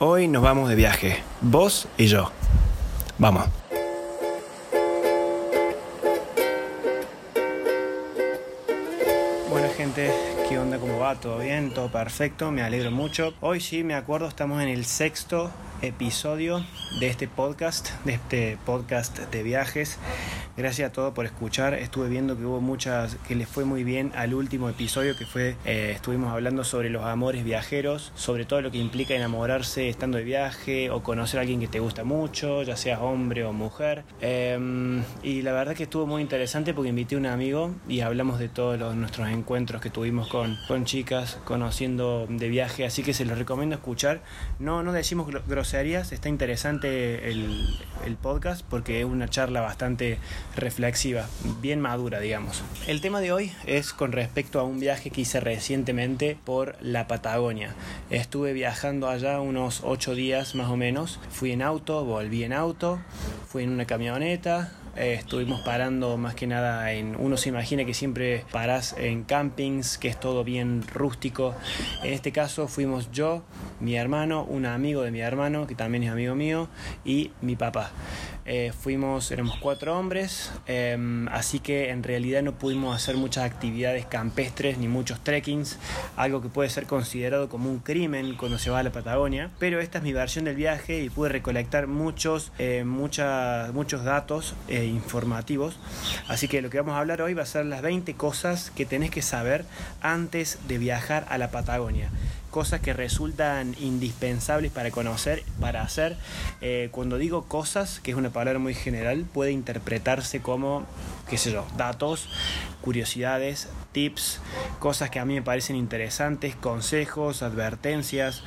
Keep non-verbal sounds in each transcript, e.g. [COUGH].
Hoy nos vamos de viaje, vos y yo. Vamos. Bueno gente, ¿qué onda? ¿Cómo va? ¿Todo bien? ¿Todo perfecto? Me alegro mucho. Hoy sí, me acuerdo, estamos en el sexto episodio de este podcast, de este podcast de viajes. Gracias a todos por escuchar. Estuve viendo que hubo muchas, que les fue muy bien al último episodio que fue, eh, estuvimos hablando sobre los amores viajeros, sobre todo lo que implica enamorarse estando de viaje o conocer a alguien que te gusta mucho, ya seas hombre o mujer. Em, y la verdad que estuvo muy interesante porque invité a un amigo y hablamos de todos los, nuestros encuentros que tuvimos con, con chicas conociendo de viaje, así que se los recomiendo escuchar. No, no decimos groserías, está interesante el, podcast porque es una charla bastante reflexiva, bien madura, digamos. El tema de hoy es con respecto a un viaje que hice recientemente por la Patagonia. Estuve viajando allá unos ocho días más o menos. Fui en auto, volví en auto, fui en una camioneta, eh, estuvimos parando más que nada en. Uno se imagina que siempre paras en campings, que es todo bien rústico. En este caso fuimos yo, mi hermano, un amigo de mi hermano, que también es amigo mío, y mi papá. Eh, fuimos, éramos cuatro hombres, em, así que en realidad no pudimos hacer muchas actividades campestres ni muchos trekkings, algo que puede ser considerado como un crimen cuando se va a la Patagonia. Pero esta es mi versión del viaje y pude recolectar muchos, eh, muchos datos eh, informativos. Así que lo que vamos a hablar hoy va a ser las 20 cosas que tenés que saber antes de viajar a la Patagonia cosas que resultan indispensables para conocer, para hacer. Eh, cuando digo cosas, que es una palabra muy general, puede interpretarse como, qué sé yo, datos, curiosidades, tips, cosas que a mí me parecen interesantes, consejos, advertencias,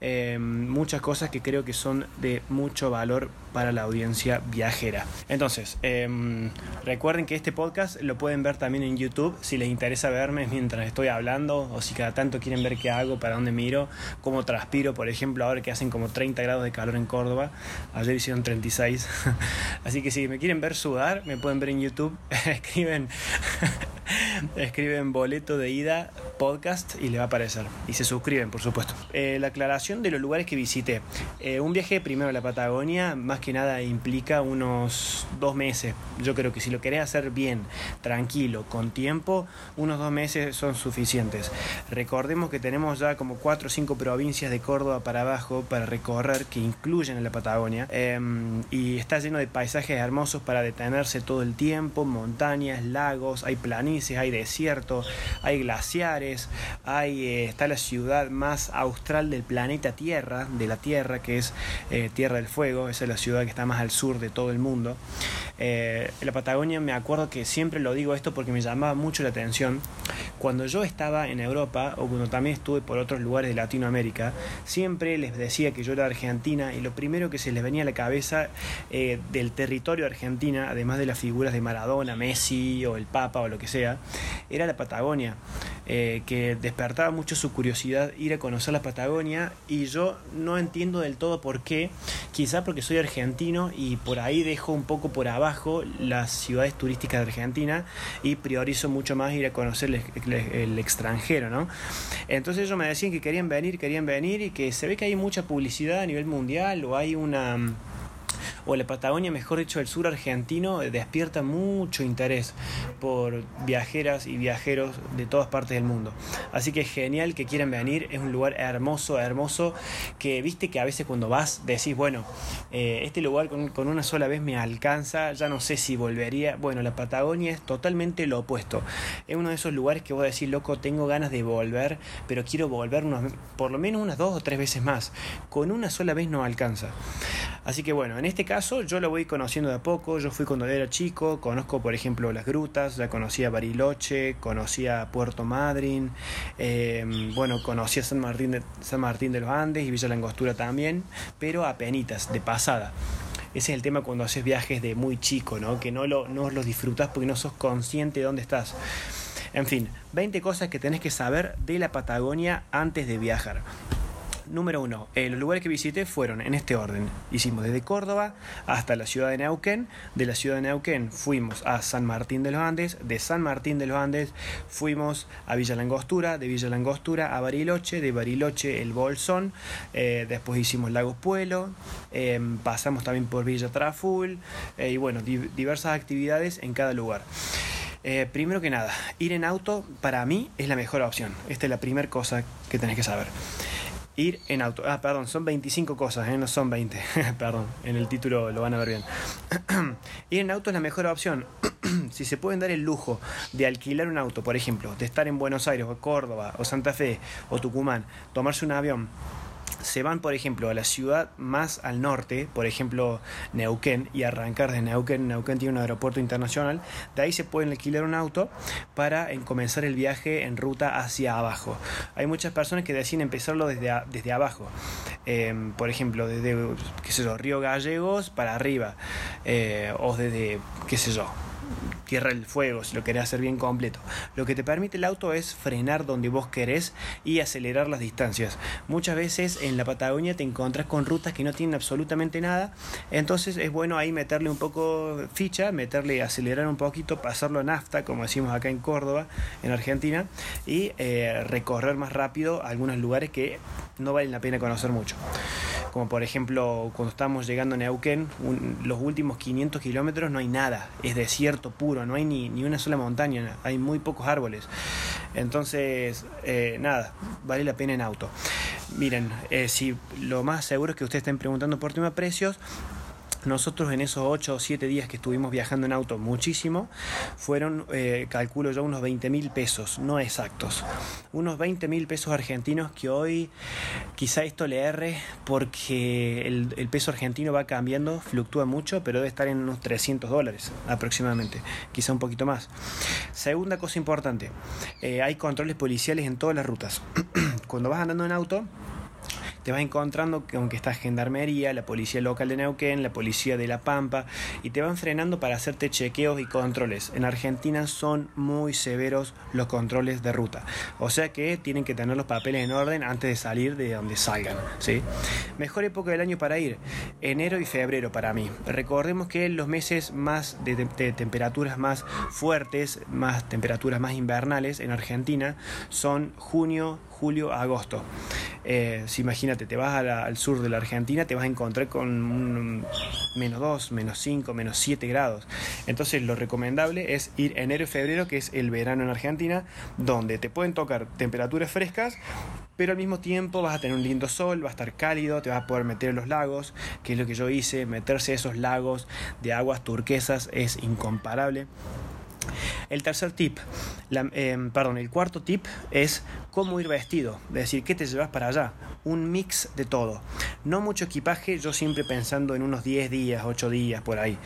eh, muchas cosas que creo que son de mucho valor para la audiencia viajera. Entonces, em, recuerden que este podcast lo pueden ver también en YouTube si les interesa verme mientras estoy hablando o si cada tanto quieren ver qué hago, para dónde miro, cómo transpiro, por ejemplo, ahora que hacen como 30 grados de calor en Córdoba, ayer hicieron 36. [LAUGHS] Así que si me quieren ver sudar, me pueden ver en YouTube, [LAUGHS] escriben [LAUGHS] escriben boleto de ida podcast y les va a aparecer. Y se suscriben, por supuesto. Eh, la aclaración de los lugares que visité. Eh, un viaje primero a la Patagonia, más que nada implica unos dos meses. Yo creo que si lo querés hacer bien, tranquilo, con tiempo, unos dos meses son suficientes. Recordemos que tenemos ya como cuatro o cinco provincias de Córdoba para abajo para recorrer que incluyen en la Patagonia. Em, y está lleno de paisajes hermosos para detenerse todo el tiempo, montañas, lagos, hay planicies, hay desiertos, hay glaciares, hay, eh, está la ciudad más austral del planeta Tierra, de la Tierra, que es eh, Tierra del Fuego, esa es la ciudad que está más al sur de todo el mundo. Eh, la Patagonia me acuerdo que siempre lo digo esto porque me llamaba mucho la atención. Cuando yo estaba en Europa o cuando también estuve por otros lugares de Latinoamérica, siempre les decía que yo era argentina y lo primero que se les venía a la cabeza eh, del territorio argentina, además de las figuras de Maradona, Messi o el Papa o lo que sea, era la Patagonia, eh, que despertaba mucho su curiosidad ir a conocer la Patagonia y yo no entiendo del todo por qué, quizá porque soy argentino y por ahí dejo un poco por abajo las ciudades turísticas de Argentina y priorizo mucho más ir a conocer el, extranjero, ¿no? Entonces ellos me decían que querían venir, querían venir y que se ve que hay mucha publicidad a nivel mundial o hay una o la Patagonia, mejor dicho, el sur argentino, eh, despierta mucho interés por viajeras y viajeros de todas partes del mundo. Así que genial que quieran venir, es un lugar hermoso, hermoso, que viste que a veces cuando vas decís, bueno, eh, este lugar con, con una sola vez me alcanza, ya no sé si volvería. Bueno, la Patagonia es totalmente lo opuesto. Es uno de esos lugares que vos decís, loco, tengo ganas de volver, pero quiero volver unos, por lo menos unas dos o tres veces más. Con una sola vez no alcanza. Así que bueno, en este caso yo lo voy conociendo de a poco. Yo fui cuando era chico, conozco por ejemplo las grutas, ya conocía Bariloche, conocía Puerto Madryn, em, bueno, conocía San Martín, de, San Martín de los Andes y Villa Langostura también, pero a penitas, de pasada. Ese es el tema cuando haces viajes de muy chico, ¿no? Que no, lo, no los disfrutas porque no sos consciente de dónde estás. En fin, 20 cosas que tenés que saber de la Patagonia antes de viajar. Número uno, eh, los lugares que visité fueron en este orden. Hicimos desde Córdoba hasta la ciudad de Neuquén. De la ciudad de Neuquén fuimos a San Martín de los Andes. De San Martín de los Andes fuimos a Villa Langostura. De Villa Langostura a Bariloche. De Bariloche el Bolsón. Eh, después hicimos Lagos Puelo. Eh, pasamos también por Villa Traful. y bueno, diversas actividades en cada lugar. primero que nada, ir en auto para mí es la mejor opción. Esta es la primera cosa que tenés que saber. Ir en auto. Ah, perdón, son 25 cosas, ¿eh? no son 20. [LAUGHS] perdón, en el título lo van a ver bien. [CLEARS THROAT] Ir en auto es la mejor opción. [CLEARS THROAT] si se pueden dar el lujo de alquilar un auto, por ejemplo, de estar en Buenos Aires o Córdoba o Santa Fe o Tucumán, tomarse un avión se van, por ejemplo, a la ciudad más al norte, por ejemplo, Neuquén, y arrancar de Neuquén. Neuquén tiene un aeropuerto internacional. De ahí se pueden alquilar un auto para comenzar el viaje en ruta hacia abajo. Hay muchas personas que deciden empezarlo desde, desde abajo. Em, por ejemplo, desde, qué sé yo, Río Gallegos para arriba. Eh, o desde, qué sé yo, Tierra del Fuego, si lo querés hacer bien completo. Lo que te permite el auto es frenar donde vos querés y acelerar las distancias. Muchas veces en la Patagonia te encontrás con rutas que no tienen absolutamente nada, entonces es bueno ahí meterle un poco ficha, meterle, acelerar un poquito, pasarlo a nafta, como decimos acá en Córdoba, en Argentina, y eh, recorrer más rápido algunos lugares que no valen la pena conocer mucho como por ejemplo cuando estamos llegando a Neuquén, los últimos 500 kilómetros no hay nada, es desierto puro, no hay ni, ni una sola montaña, hay muy pocos árboles. Entonces, eh, nada, vale la pena en auto. Miren, eh, si lo más seguro es que ustedes estén preguntando por tema precios, nosotros en esos 8 o 7 días que estuvimos viajando en auto muchísimo, fueron, eh, calculo yo, unos 20 mil pesos, no exactos. Unos 20 mil pesos argentinos que hoy quizá esto le erre porque el, peso argentino va cambiando, fluctúa mucho, pero debe estar en unos 300 dólares aproximadamente, quizá un poquito más. Segunda cosa importante, eh, hay controles policiales en todas las rutas. [CLEARS THROAT] Cuando vas andando en auto, te vas encontrando con que está Gendarmería, la policía local de Neuquén, la policía de La Pampa, y te van frenando para hacerte chequeos y controles. En Argentina son muy severos los controles de ruta, o sea que tienen que tener los papeles en orden antes de salir de donde salgan. ¿sí? Mejor época del año para ir, enero y febrero para mí. Recordemos que los meses más de, temperaturas más fuertes, más temperaturas más invernales en Argentina son junio, julio, agosto. Eh, si imagínate, te vas al sur de la Argentina, te vas a encontrar con menos 2, menos 5, menos 7 grados. Entonces lo recomendable es ir enero y febrero, que es el verano en Argentina, donde te pueden tocar temperaturas frescas, pero al mismo tiempo vas a tener un lindo sol, va a estar cálido, te vas a poder meter en los lagos, que es lo que yo hice, meterse a esos lagos de aguas turquesas es incomparable. El tercer tip, em, perdón, el cuarto tip es cómo ir vestido, es decir, qué te llevas para allá, un mix de todo. No mucho equipaje, yo siempre pensando en unos 10 días, 8 días por ahí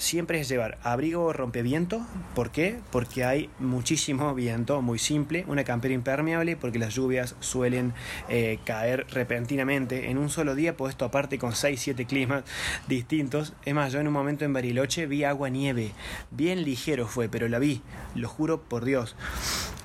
siempre es llevar abrigo rompeviento. ¿Por qué? Porque hay muchísimo viento, muy simple. Una campera impermeable porque las lluvias suelen eh, caer repentinamente. En un solo día puedes toparte con 6-7 climas distintos. Es más, yo en un momento en Bariloche vi agua nieve. Bien ligero fue, pero la vi. Lo juro por Dios.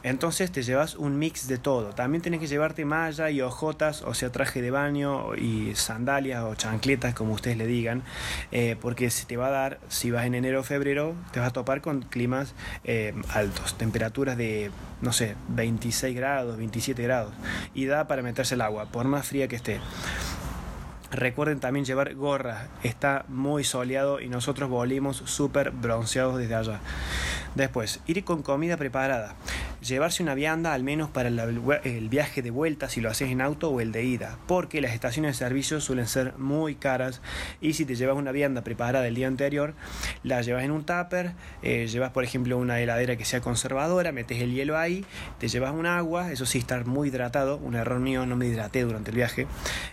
Entonces te llevas un mix de todo. También tienes que llevarte malla y ojotas, o sea, traje de baño y sandalias o chancletas, como ustedes le digan, eh, porque se te va a dar, si vas en enero o febrero, te vas a topar con climas eh, altos, temperaturas de, no sé, 26 grados, 27 grados, y da para meterse el agua, por más fría que esté. Recuerden también llevar gorra, está muy soleado y nosotros volvimos súper bronceados desde allá. Después, ir con comida preparada llevarse una vianda al menos para el viaje de vuelta si lo haces en auto o el de ida, porque las estaciones de servicio suelen ser muy caras y si te llevas una vianda preparada el día anterior, la llevas en un tupper, eh, llevas por ejemplo una heladera que sea conservadora, metes el hielo ahí, te llevas un agua, eso sí estar muy hidratado, un error mío, no me hidraté durante el viaje,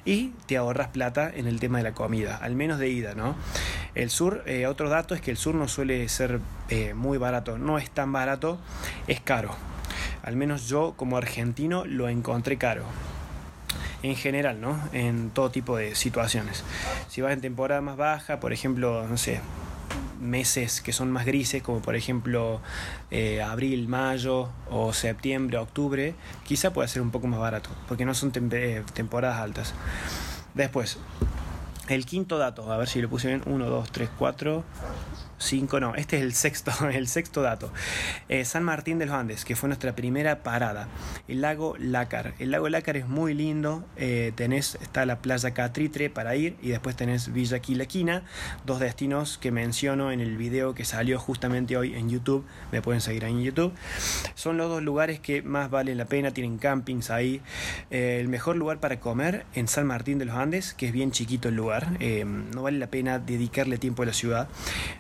y te ahorras plata en el tema de la comida, al menos de ida, ¿no? El sur, eh, otro dato es que el sur no suele ser eh, muy barato, no es tan barato, es caro. Al menos yo como argentino lo encontré caro. En general, ¿no? En todo tipo de situaciones. Si vas en temporada más baja, por ejemplo, no sé, meses que son más grises, como por ejemplo eh, abril, mayo o septiembre, octubre, quizá pueda ser un poco más barato, porque no son eh, temporadas altas. Después, el quinto dato, a ver si lo puse bien, 1, 2, 3, 4, 5, no, este es el sexto, [LAUGHS] el sexto dato. Eh, San Martín de los Andes, que fue nuestra primera parada. El lago Lácar. El lago Lácar es muy lindo. Eh, tenés, está la playa Catritre para ir y después tenés Villa Quilaquina, dos destinos que menciono en el video que salió justamente hoy en YouTube. Me pueden seguir ahí en YouTube. Son los dos lugares que más valen la pena, tienen campings ahí. Eh, el mejor lugar para comer en San Martín de los Andes, que es bien chiquito el lugar. no vale la pena dedicarle tiempo a la ciudad.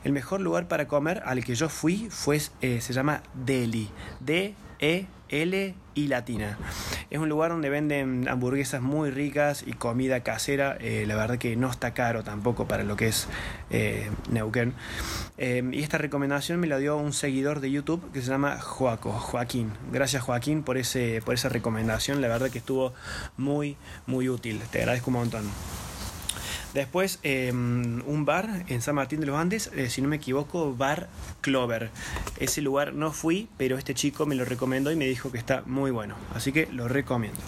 El mejor lugar para comer al que yo fui fue, eh, se llama Deli. D-E-L y latina. Es un lugar donde venden hamburguesas muy ricas y comida casera. Eh, la verdad que no está caro tampoco para lo que es eh, Neuquén. y esta recomendación me la dio un seguidor de YouTube que se llama Joaco, Joaquín. Gracias Joaquín por, ese, por esa recomendación. La verdad que estuvo muy, muy útil. Te agradezco un montón. Después, em, un bar en San Martín de los Andes, eh, si no me equivoco, Bar Clover. Ese lugar no fui, pero este chico me lo recomendó y me dijo que está muy bueno. Así que lo recomiendo.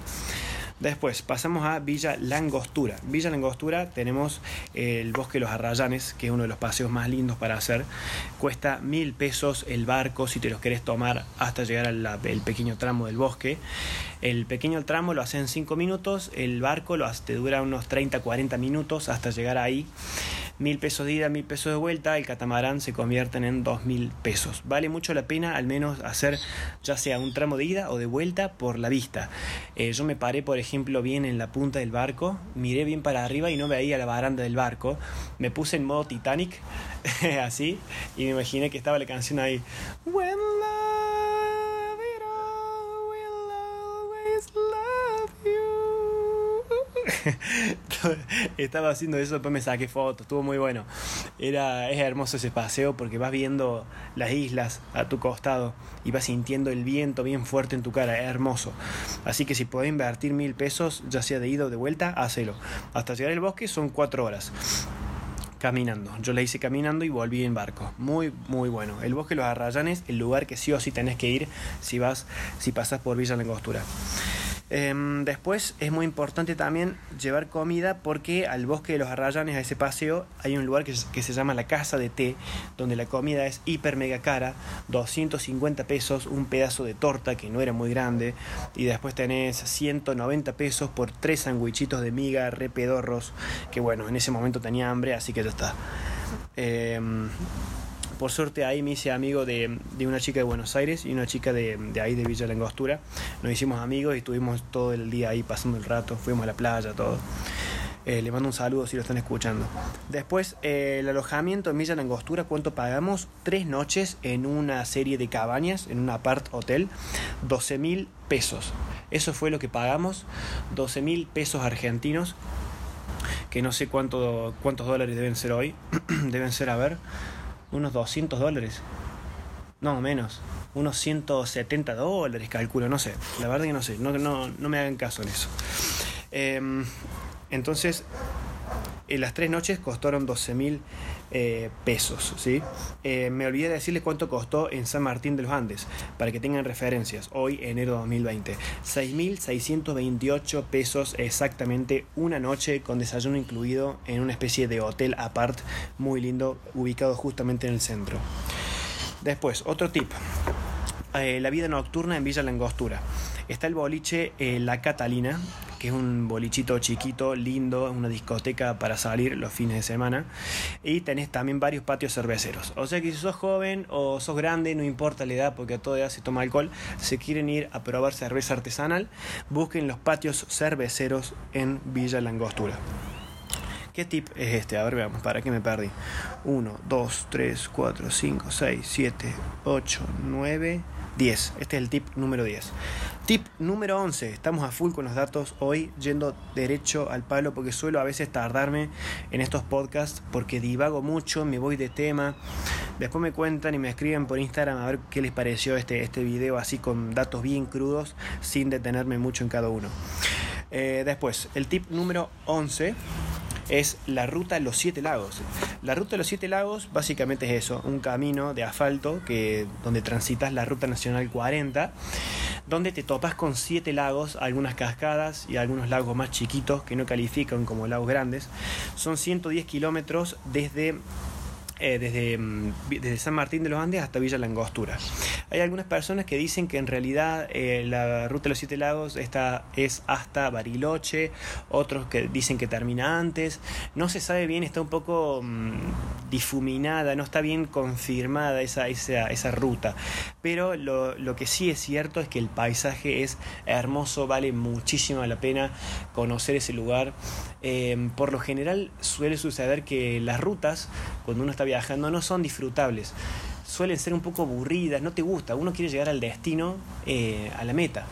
Después pasamos a Villa Langostura. Villa Langostura tenemos el Bosque de los Arrayanes, que es uno de los paseos más lindos para hacer. Cuesta mil pesos el barco si te los querés tomar hasta llegar al pequeño tramo del bosque. El pequeño tramo lo hace en 5 minutos, el barco lo te dura unos 30-40 minutos hasta llegar ahí mil pesos de ida, mil pesos de vuelta, el catamarán se convierten en dos mil pesos. Vale mucho la pena al menos hacer ya sea un tramo de ida o de vuelta por la vista. Eh, yo me paré, por ejemplo, bien en la punta del barco, miré bien para arriba y no veía la baranda del barco. Me puse en modo Titanic, [LAUGHS] así, y me imaginé que estaba la canción ahí. [LAUGHS] Estaba haciendo eso, después me saqué fotos, estuvo muy bueno. Era, es hermoso ese paseo porque vas viendo las islas a tu costado y vas sintiendo el viento bien fuerte en tu cara, es hermoso. Así que si podés invertir mil pesos, ya sea de ida o de vuelta, hacelo. Hasta llegar al bosque son cuatro horas caminando. Yo la hice caminando y volví en barco. Muy, muy bueno. El bosque de los Arrayanes, el lugar que sí o sí tenés que ir si vas, si pasas por Villa Langostura. Em, después es muy importante también llevar comida porque al bosque de los Arrayanes, a ese paseo, hay un lugar que, se llama la Casa de Té, donde la comida es hiper mega cara, 250 pesos un pedazo de torta que no era muy grande, y después tenés 190 pesos por tres sandwichitos de miga repedorros, que bueno, en ese momento tenía hambre, así que ya está. Em, por suerte ahí me hice amigo de, una chica de Buenos Aires y una chica de, ahí de Villa Langostura. Nos hicimos amigos y estuvimos todo el día ahí pasando el rato, fuimos a la playa, todo. Eh, le mando un saludo si lo están escuchando. Después, eh, el alojamiento en Villa Langostura, ¿cuánto pagamos? Tres noches en una serie de cabañas, en un apart hotel, 12 mil pesos. Eso fue lo que pagamos, 12 mil pesos argentinos, que no sé cuánto, cuántos dólares deben ser hoy. [CLEARS THROAT] deben ser, a ver, unos 200 dólares. No, menos. Unos 170 dólares, calculo, no sé. La verdad que no sé. No, no, no me hagan caso en eso. Em, entonces, en las tres noches costaron 12 mil eh, pesos. ¿sí? Eh, me olvidé de decirles cuánto costó en San Martín de los Andes, para que tengan referencias. Hoy, enero de 2020. 6.628 pesos exactamente una noche con desayuno incluido en una especie de hotel apart muy lindo, ubicado justamente en el centro. Después, otro tip. Eh, la vida nocturna en Villa Langostura. Está el boliche La Catalina, es un bolichito chiquito, lindo, una discoteca para salir los fines de semana. Y tenés también varios patios cerveceros. O sea que si sos joven o sos grande, no importa la edad, porque a toda edad se toma alcohol, si quieren ir a probar cerveza artesanal, busquen los patios cerveceros en Villa Langostura. ¿Qué tip es este? A ver, veamos, ¿para qué me perdí? 1, 2, 3, 4, 5, 6, 7, 8, 9, 10. Este es el tip número 10. Tip número 11. Estamos a full con los datos hoy, yendo derecho al palo, porque suelo a veces tardarme en estos podcasts porque divago mucho, me voy de tema. Después me cuentan y me escriben por Instagram a ver qué les pareció este, este video así con datos bien crudos, sin detenerme mucho en cada uno. Eh, después, el tip número 11 es la ruta los siete lagos. La ruta de los siete lagos básicamente es eso, un camino de asfalto que, donde transitas la ruta nacional 40, donde te topas con siete lagos, algunas cascadas y algunos lagos más chiquitos que no califican como lagos grandes. Son 110 kilómetros desde eh, desde, mm, desde, San Martín de los Andes hasta Villa Langostura. Hay algunas personas que dicen que en realidad eh, la ruta de los Siete Lagos está, es hasta Bariloche, otros que dicen que termina antes. No se sabe bien, está un poco mm, difuminada, no está bien confirmada esa, esa, esa ruta. Pero lo, lo, que sí es cierto es que el paisaje es hermoso, vale muchísimo la pena conocer ese lugar. Eh, por lo general suele suceder que las rutas, cuando uno está viajando no son disfrutables. Suelen ser un poco aburridas, no te gusta. Uno quiere llegar al destino, eh, a la meta.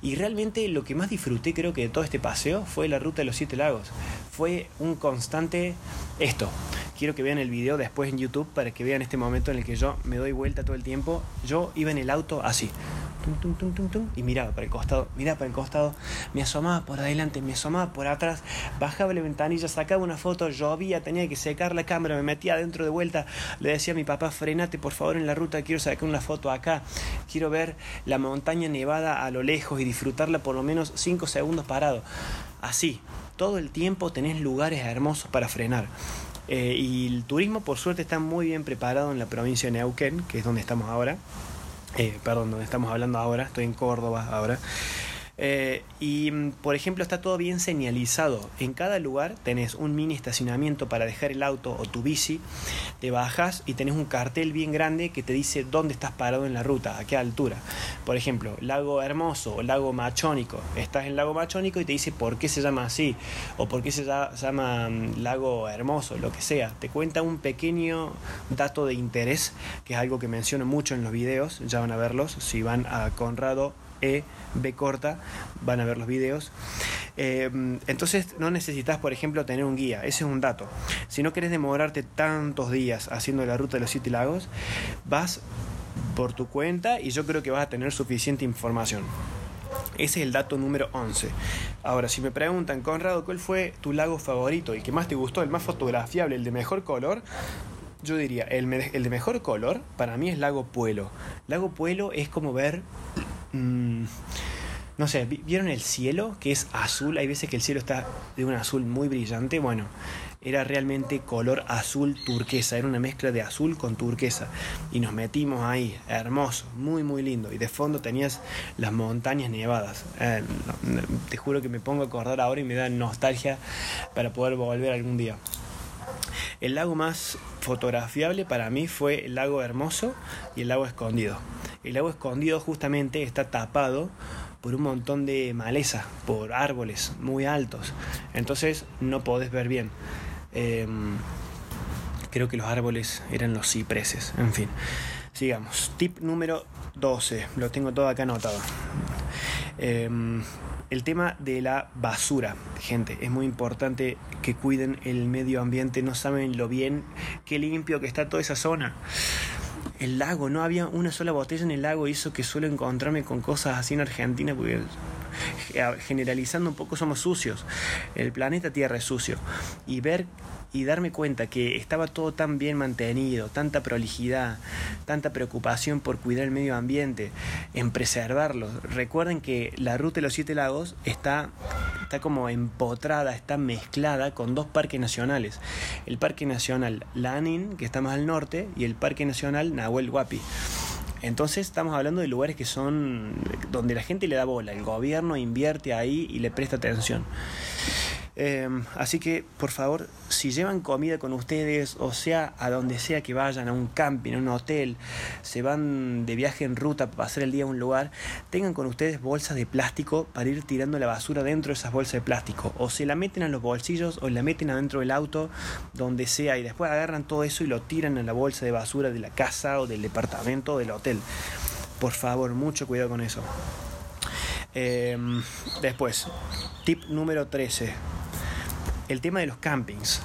Y realmente lo que más disfruté, creo que de todo este paseo, fue la ruta de los Siete Lagos. Fue un constante esto. Quiero que vean el video después en YouTube para que vean este momento en el que yo me doy vuelta todo el tiempo. Yo iba en el auto así. Y miraba para el costado, miraba para el costado, me asomaba por adelante, me asomaba por atrás, bajaba la ventanilla, sacaba una foto, llovía, tenía que secar la cámara, me metía adentro de vuelta, le decía a mi papá, frenate por favor en la ruta, quiero sacar una foto acá, quiero ver la montaña nevada a lo lejos y disfrutarla por lo menos 5 segundos parado. Así, todo el tiempo tenés lugares hermosos para frenar. Eh, y el turismo por suerte está muy bien preparado en la provincia de Neuquén, que es donde estamos ahora eh, perdón, donde estamos hablando ahora, estoy en Córdoba ahora. Eh, y mm, por ejemplo está todo bien señalizado. En cada lugar tenés un mini estacionamiento para dejar el auto o tu bici. Te bajas y tenés un cartel bien grande que te dice dónde estás parado en la ruta, a qué altura. Por ejemplo, lago hermoso o lago machónico. Estás en lago machónico y te dice por qué se llama así o por qué se llama mm, lago hermoso, lo que sea. Te cuenta un pequeño dato de interés, que es algo que menciono mucho en los videos. Ya van a verlos si van a Conrado e, B corta, van a ver los videos. Eh, entonces no necesitas, por ejemplo, tener un guía, ese es un dato. Si no querés demorarte tantos días haciendo la ruta de los siete lagos, vas por tu cuenta y yo creo que vas a tener suficiente información. Ese es el dato número 11. Ahora, si me preguntan, Conrado, ¿cuál fue tu lago favorito? ¿El que más te gustó? ¿El más fotografiable? ¿El de mejor color? Yo diría, el, el de mejor color para mí es Lago Puelo. Lago Puelo es como ver Mm, no sé, ¿vieron el cielo? Que es azul. Hay veces que el cielo está de un azul muy brillante. Bueno, era realmente color azul turquesa. Era una mezcla de azul con turquesa. Y nos metimos ahí, hermoso, muy, muy lindo. Y de fondo tenías las montañas nevadas. Eh, te juro que me pongo a acordar ahora y me da nostalgia para poder volver algún día. El lago más fotografiable para mí fue el lago Hermoso y el lago Escondido. El lago Escondido justamente está tapado por un montón de maleza, por árboles muy altos. Entonces no podés ver bien. Em, creo que los árboles eran los cipreses. En fin, sigamos. Tip número 12. Lo tengo todo acá anotado. Em, el tema de la basura, gente, es muy importante que cuiden el medio ambiente, no saben lo bien, qué limpio que está toda esa zona. El lago, no había una sola botella en el lago, hizo que suelo encontrarme con cosas así en Argentina, porque generalizando un poco somos sucios, el planeta Tierra es sucio, y ver y darme cuenta que estaba todo tan bien mantenido, tanta prolijidad, tanta preocupación por cuidar el medio ambiente, en preservarlo. Recuerden que la ruta de los siete lagos está, está como empotrada, está mezclada con dos parques nacionales. El Parque Nacional Lanín, que está más al norte, y el Parque Nacional Nahuel Huapi. Entonces estamos hablando de lugares que son donde la gente le da bola, el gobierno invierte ahí y le presta atención. Em, así que, por favor, si llevan comida con ustedes, o sea, a donde sea que vayan, a un camping, a un hotel, se van de viaje en ruta para pasar el día a un lugar, tengan con ustedes bolsas de plástico para ir tirando la basura dentro de esas bolsas de plástico. O se la meten en los bolsillos o la meten adentro del auto, donde sea, y después agarran todo eso y lo tiran en la bolsa de basura de la casa o del departamento o del hotel. Por favor, mucho cuidado con eso. Em, después, tip número 13 el tema de los campings.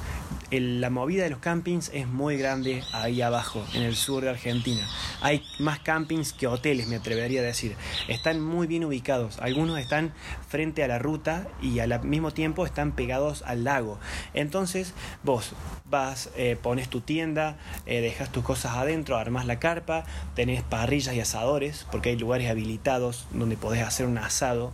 La movida de los campings es muy grande ahí abajo, en el sur de Argentina. Hay más campings que hoteles, me atrevería a decir. Están muy bien ubicados. Algunos están frente a la ruta y al mismo tiempo están pegados al lago. Entonces vos vas, eh, pones tu tienda, eh, dejas tus cosas adentro, armas la carpa, tenés parrillas y asadores, porque hay lugares habilitados donde podés hacer un asado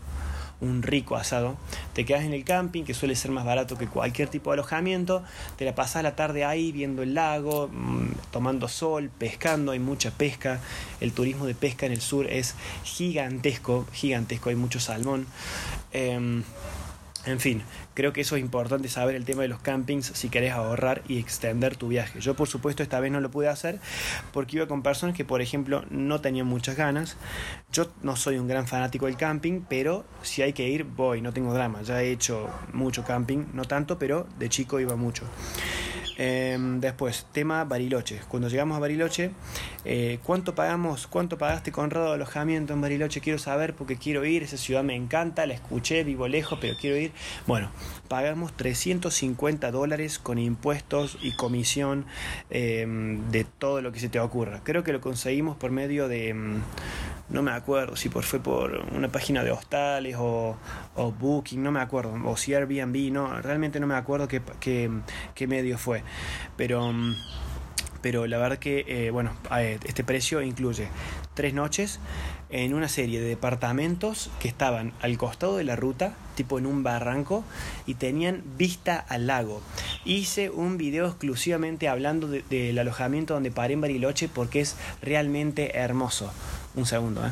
un rico asado. Te quedas en el camping, que suele ser más barato que cualquier tipo de alojamiento. Te la pasas la tarde ahí viendo el lago, mm, tomando sol, pescando. Hay mucha pesca. El turismo de pesca en el sur es gigantesco, gigantesco. Hay mucho salmón. Em, en fin, creo que eso es importante saber el tema de los campings si querés ahorrar y extender tu viaje. Yo por supuesto esta vez no lo pude hacer porque iba con personas que por ejemplo no tenían muchas ganas. Yo no soy un gran fanático del camping, pero si hay que ir voy, no tengo drama. Ya he hecho mucho camping, no tanto, pero de chico iba mucho. Em, después, tema Bariloche. Cuando llegamos a Bariloche, eh, ¿cuánto pagamos? ¿Cuánto pagaste, Conrado, de alojamiento en Bariloche? Quiero saber porque quiero ir. Esa ciudad me encanta, la escuché, vivo lejos, pero quiero ir. Bueno, pagamos 350 dólares con impuestos y comisión em, de todo lo que se te ocurra. Creo que lo conseguimos por medio de em, no me acuerdo si por, fue por una página de hostales o, o, Booking, no me acuerdo, o si Airbnb, no, realmente no me acuerdo qué, qué, qué medio fue, pero, pero la verdad que, eh, bueno, este precio incluye tres noches en una serie de departamentos que estaban al costado de la ruta, tipo en un barranco, y tenían vista al lago. Hice un video exclusivamente hablando del alojamiento donde paré en Bariloche porque es realmente hermoso. Un segundo, ¿eh?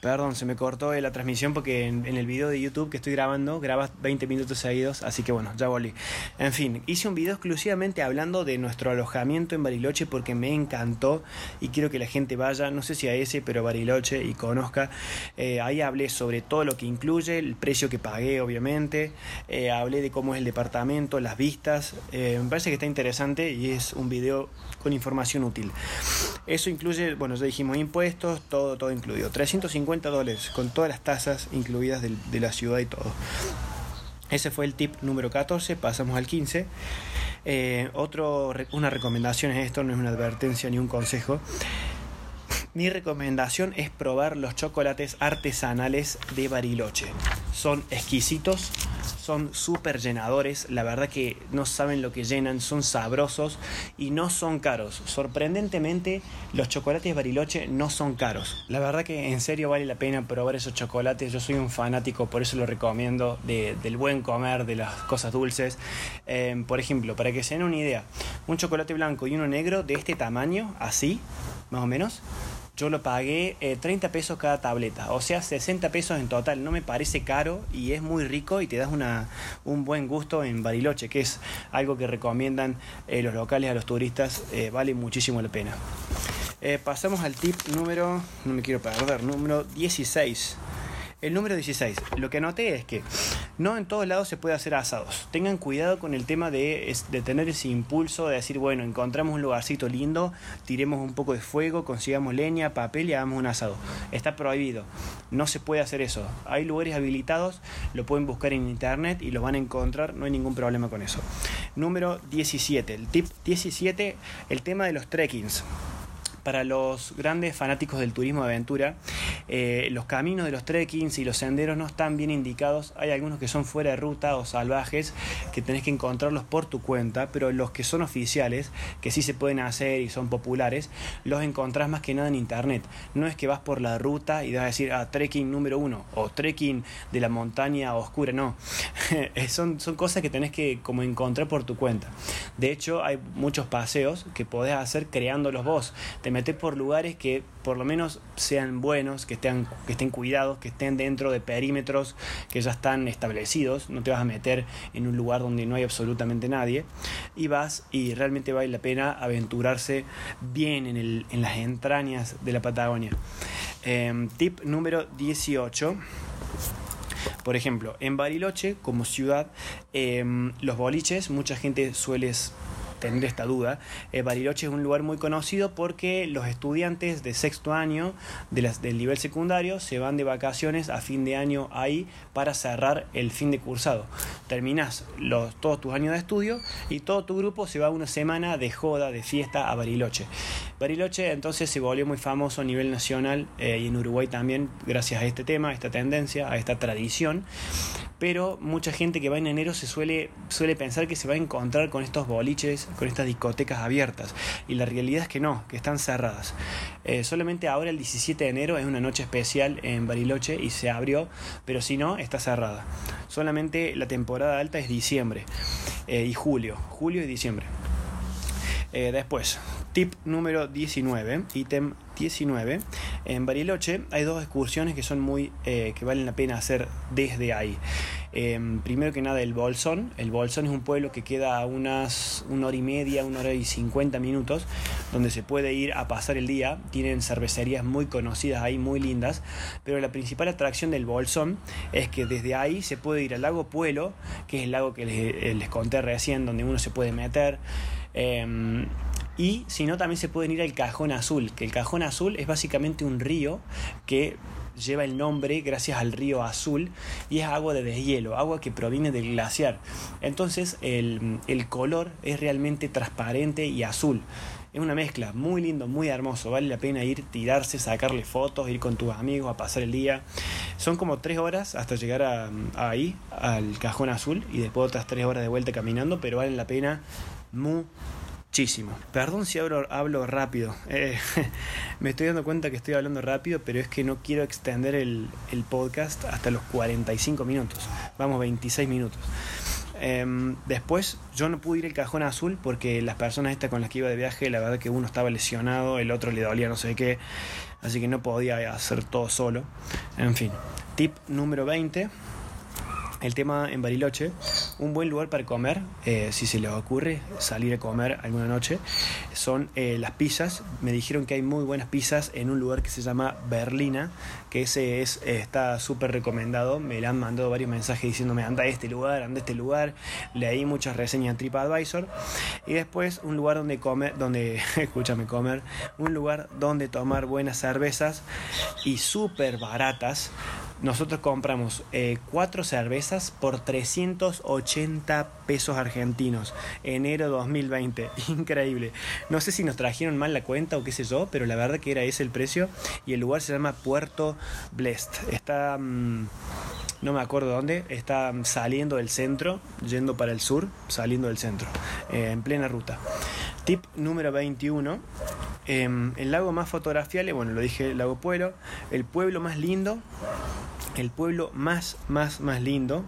Perdón, se me cortó la transmisión porque en, el video de YouTube que estoy grabando grabas 20 minutos seguidos, así que bueno, ya volví. En fin, hice un video exclusivamente hablando de nuestro alojamiento en Bariloche porque me encantó y quiero que la gente vaya, no sé si a ese, pero a Bariloche y conozca. Eh, ahí hablé sobre todo lo que incluye, el precio que pagué, obviamente. Eh, hablé de cómo es el departamento, las vistas. Eh, me parece que está interesante y es un video con información útil. Eso incluye, bueno, ya dijimos impuestos, todo, todo incluido. 350 dólares, con todas las tasas incluidas de, la ciudad y todo. Ese fue el tip número 14, pasamos al 15. Eh, otro, una recomendación es esto, no es una advertencia ni un consejo. Mi recomendación es probar los chocolates artesanales de Bariloche. Son exquisitos, son súper llenadores, la verdad que no saben lo que llenan, son sabrosos y no son caros. Sorprendentemente los chocolates Bariloche no son caros. La verdad que en serio vale la pena probar esos chocolates, yo soy un fanático, por eso lo recomiendo, del buen comer, de las cosas dulces. Em, por ejemplo, para que se den una idea, un chocolate blanco y uno negro de este tamaño, así, más o menos, yo lo pagué 30 eh, pesos cada tableta, o sea, 60 pesos en total. No me parece caro y es muy rico y te das una, un buen gusto en Bariloche, que es algo que recomiendan eh, los locales a los turistas, eh, vale muchísimo la pena. pasamos al tip número, no me quiero perder, número 16. El número 16. Lo que anoté es que no en todos lados se puede hacer asados. Tengan cuidado con el tema de, de, tener ese impulso de decir, bueno, encontramos un lugarcito lindo, tiremos un poco de fuego, consigamos leña, papel y hagamos un asado. Está prohibido. No se puede hacer eso. Hay lugares habilitados, lo pueden buscar en internet y lo van a encontrar, no hay ningún problema con eso. Número 17. El tip 17, el tema de los trekkings para los grandes fanáticos del turismo de aventura, eh, los caminos de los trekkings y los senderos no están bien indicados. Hay algunos que son fuera de ruta o salvajes que tenés que encontrarlos por tu cuenta, pero los que son oficiales, que sí se pueden hacer y son populares, los encontrás más que nada en internet. No es que vas por la ruta y vas a decir, ah, trekking número uno o trekking de la montaña oscura, no. [LAUGHS] son, son cosas que tenés que como encontrar por tu cuenta. De hecho, hay muchos paseos que podés hacer creándolos vos meter por lugares que por lo menos sean buenos, que estén, que estén cuidados, que estén dentro de perímetros que ya están establecidos. No te vas a meter en un lugar donde no hay absolutamente nadie. Y vas y realmente vale la pena aventurarse bien en, el, en las entrañas de la Patagonia. Em, tip número 18. Por ejemplo, en Bariloche, como ciudad, em, los boliches, mucha gente suele tener esta duda, eh, Bariloche es un lugar muy conocido porque los estudiantes de sexto año de las, del nivel secundario se van de vacaciones a fin de año ahí para cerrar el fin de cursado. Terminas los, todos tus años de estudio y todo tu grupo se va una semana de joda, de fiesta a Bariloche. Bariloche entonces se volvió muy famoso a nivel nacional eh, y en Uruguay también gracias a este tema, a esta tendencia, a esta tradición pero mucha gente que va en enero se suele, suele pensar que se va a encontrar con estos boliches, con estas discotecas abiertas, y la realidad es que no, que están cerradas. Eh, solamente ahora el 17 de enero es una noche especial en Bariloche y se abrió, pero si no, está cerrada. Solamente la temporada alta es diciembre eh, y julio, julio y diciembre. Eh, después, tip número 19, ítem 19. En Bariloche hay dos excursiones que son muy que valen la pena hacer desde ahí. Em, primero que nada el Bolsón. El Bolsón es un pueblo que queda a unas una hora y media, una hora y cincuenta minutos, donde se puede ir a pasar el día. Tienen cervecerías muy conocidas ahí, muy lindas. Pero la principal atracción del Bolsón es que desde ahí se puede ir al lago Puelo, que es el lago que les, les conté recién, donde uno se puede meter. Em, y si no, también se pueden ir al Cajón Azul, que el Cajón Azul es básicamente un río que lleva el nombre gracias al río Azul y es agua de deshielo, agua que proviene del glaciar. Entonces el, el color es realmente transparente y azul. Es una mezcla muy lindo, muy hermoso. Vale la pena ir, tirarse, sacarle fotos, ir con tus amigos a pasar el día. Son como tres horas hasta llegar a, ahí, al cajón azul, y después otras tres horas de vuelta caminando, pero vale la pena muchísimo. Perdón si hablo, rápido. Eh, [LAUGHS] me estoy dando cuenta que estoy hablando rápido, pero es que no quiero extender el, el podcast hasta los 45 minutos. Vamos, 26 minutos. Em, después yo no pude ir al cajón azul porque las personas estas con las que iba de viaje, la verdad que uno estaba lesionado, el otro le dolía no sé qué, así que no podía hacer todo solo. En fin, tip número 20 el tema en Bariloche, un buen lugar para comer, eh, si se les ocurre salir a comer alguna noche, son eh, las pizzas. Me dijeron que hay muy buenas pizzas en un lugar que se llama Berlina, que ese es, está súper recomendado. Me le han mandado varios mensajes diciéndome anda a este lugar, anda a este lugar. Leí muchas reseñas en TripAdvisor. Y después un lugar donde comer, donde, [LAUGHS] escúchame comer, un lugar donde tomar buenas cervezas y súper baratas nosotros compramos eh, cuatro cervezas por 380 pesos argentinos. Enero 2020. [LAUGHS] Increíble. No sé si nos trajeron mal la cuenta o qué sé yo, pero la verdad que era ese el precio. Y el lugar se llama Puerto Blest. Está... Mm, no me acuerdo dónde, está saliendo del centro, yendo para el sur, saliendo del centro, eh, en plena ruta. Tip número 21. Em, el lago más fotografiable, bueno, lo dije, el lago Pueblo. El pueblo más lindo el pueblo más, más, más lindo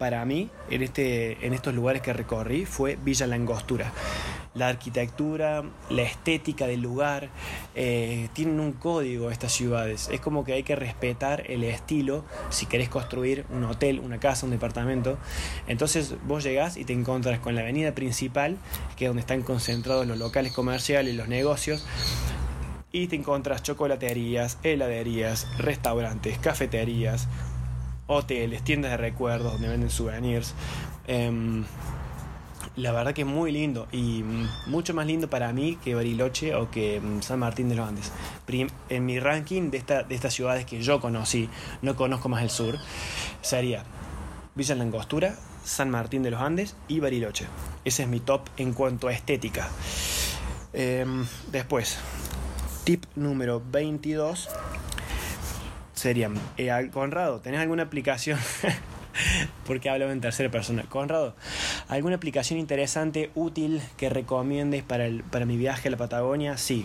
para mí en, este, en estos lugares que recorrí fue Villa Langostura. La arquitectura, la estética del lugar, eh, tienen un código estas ciudades. Es como que hay que respetar el estilo si querés construir un hotel, una casa, un departamento. Entonces vos llegás y te encontrás con la avenida principal, que es donde están concentrados los locales comerciales, los negocios, y te encuentras chocolaterías, heladerías, restaurantes, cafeterías, hoteles, tiendas de recuerdos donde venden souvenirs. Em, la verdad que es muy lindo y mucho más lindo para mí que Bariloche o que mm, San Martín de los Andes. En mi ranking de, esta, de estas ciudades que yo conocí, no conozco más el sur, sería Villa Langostura, San Martín de los Andes y Bariloche. Ese es mi top en cuanto a estética. Em, después, Tip número 22 sería, eh, Conrado, ¿tenés alguna aplicación? [LAUGHS] porque hablo en tercera persona. Conrado, ¿alguna aplicación interesante, útil que recomiendes para, el, para mi viaje a la Patagonia? Sí,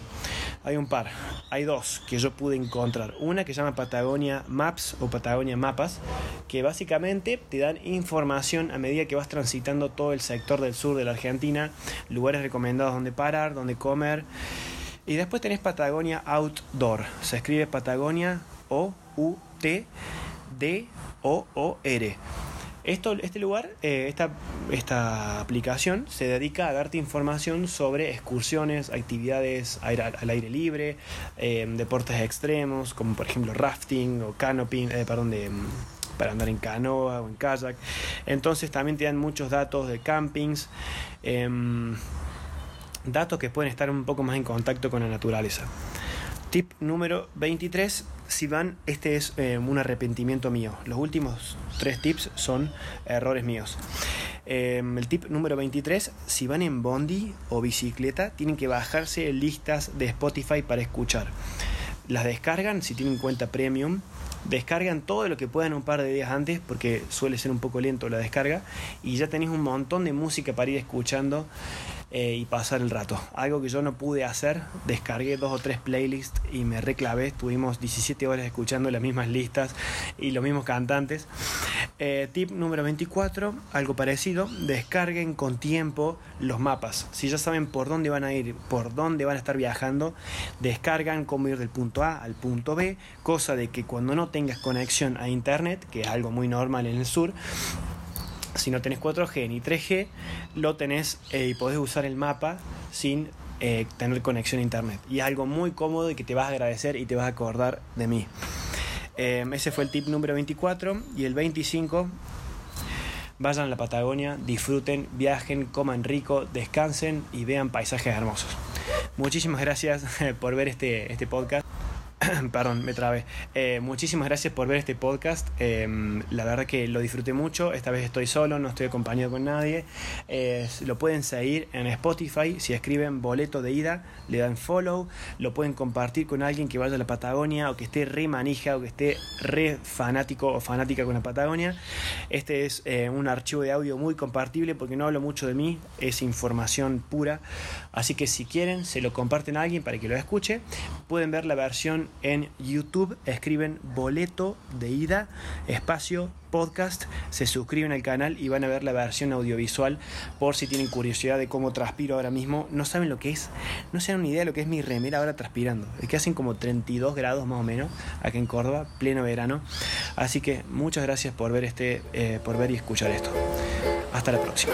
hay un par. Hay dos que yo pude encontrar. Una que se llama Patagonia Maps o Patagonia Mapas, que básicamente te dan información a medida que vas transitando todo el sector del sur de la Argentina, lugares recomendados donde parar, donde comer y después tenés Patagonia Outdoor. Se escribe Patagonia O-U-T-D-O-O-R. Este lugar, eh, esta, esta, aplicación se dedica a darte información sobre excursiones, actividades al aire libre, eh, deportes extremos, como por ejemplo rafting o canoping, eh, perdón, de, para andar en canoa o en kayak. Entonces también te dan muchos datos de campings. Datos que pueden estar un poco más en contacto con la naturaleza. Tip número 23, si van, este es eh, un arrepentimiento mío. Los últimos tres tips son errores míos. Em, el tip número 23, si van en bondi o bicicleta, tienen que bajarse listas de Spotify para escuchar. Las descargan si tienen cuenta premium descargan todo lo que puedan un par de días antes porque suele ser un poco lento la descarga y ya tenéis un montón de música para ir escuchando eh, y pasar el rato. Algo que yo no pude hacer, descargué dos o tres playlists y me reclavé, estuvimos 17 horas escuchando las mismas listas y los mismos cantantes. Eh, tip número 24, algo parecido, descarguen con tiempo los mapas. Si ya saben por dónde van a ir, por dónde van a estar viajando, descargan cómo ir del punto A al punto B, cosa de que cuando no tengas conexión a internet, que es algo muy normal en el sur, si no tenés 4G ni 3G, lo tenés eh, y podés usar el mapa sin eh, tener conexión a internet. Y es algo muy cómodo y que te vas a agradecer y te vas a acordar de mí. Em, ese fue el tip número 24 y el 25. Vayan a la Patagonia, disfruten, viajen, coman rico, descansen y vean paisajes hermosos. Muchísimas gracias [LAUGHS] por ver este, este podcast. [COUGHS] Perdón, me trabé. Eh, muchísimas gracias por ver este podcast. Em, la verdad que lo disfruté mucho. Esta vez estoy solo, no estoy acompañado con nadie. lo pueden seguir en Spotify. Si escriben boleto de ida, le dan follow. Lo pueden compartir con alguien que vaya a la Patagonia o que esté re manija o que esté re fanático o fanática con la Patagonia. Este es eh, un archivo de audio muy compartible porque no hablo mucho de mí. Es información pura. Así que si quieren, se lo comparten a alguien para que lo escuche. Pueden ver la versión en YouTube, escriben boleto de ida, espacio podcast, se suscriben al canal y van a ver la versión audiovisual por si tienen curiosidad de cómo transpiro ahora mismo. No saben lo que es, no se dan una idea de lo que es mi remera ahora transpirando. Es que hacen como 32 grados más o menos aquí en Córdoba, pleno verano. Así que muchas gracias por ver este, eh, por ver y escuchar esto. Hasta la próxima.